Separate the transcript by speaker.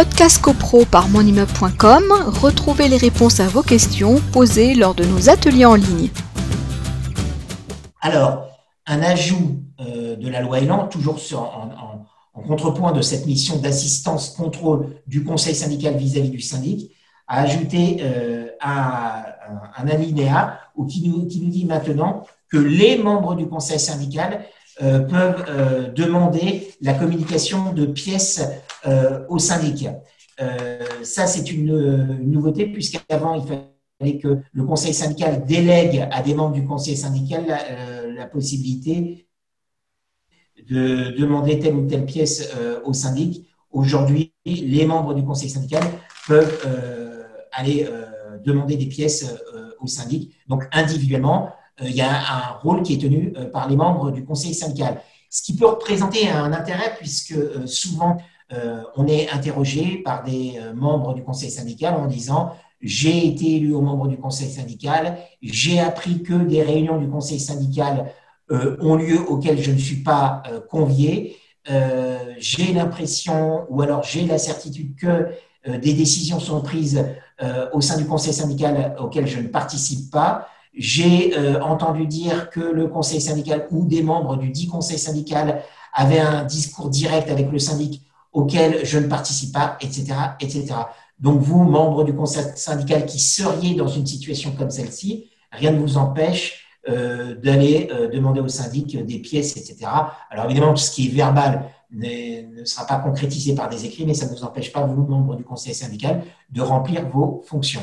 Speaker 1: Podcast CoPro par monimmeuble.com, retrouvez les réponses à vos questions posées lors de nos ateliers en ligne.
Speaker 2: Alors, un ajout euh, de la loi Elan, toujours en, contrepoint de cette mission d'assistance contrôle du conseil syndical vis-à-vis du syndic, a ajouté euh, un, alinéa qui nous, qui nous dit maintenant que les membres du conseil syndical euh, peuvent demander la communication de pièces au syndic. ça, c'est une, nouveauté, puisqu'avant, il fallait que le conseil syndical délègue à des membres du conseil syndical la, euh, possibilité de demander telle ou telle pièce euh, au syndic. Aujourd'hui, les membres du conseil syndical peuvent euh, aller demander des pièces au syndic. Donc, individuellement, il y a un rôle qui est tenu par les membres du conseil syndical. Ce qui peut représenter un intérêt puisque souvent, on est interrogé par des membres du conseil syndical en disant j'ai été élu au membre du conseil syndical, j'ai appris que des réunions du conseil syndical euh, ont lieu auxquelles je ne suis pas euh, convié, euh, j'ai l'impression ou alors j'ai la certitude que des décisions sont prises au sein du conseil syndical auquel je ne participe pas. J'ai entendu dire que le conseil syndical ou des membres du dit conseil syndical avaient un discours direct avec le syndic auquel je ne participe pas, etc., etc. Donc, vous, membres du conseil syndical qui seriez dans une situation comme celle-ci, rien ne vous empêche euh, d'aller euh, demander au syndic des pièces, etc. Alors, évidemment, tout ce qui est verbal ne, sera pas concrétisé par des écrits, mais ça ne vous empêche pas, vous, membres du conseil syndical, de remplir vos fonctions.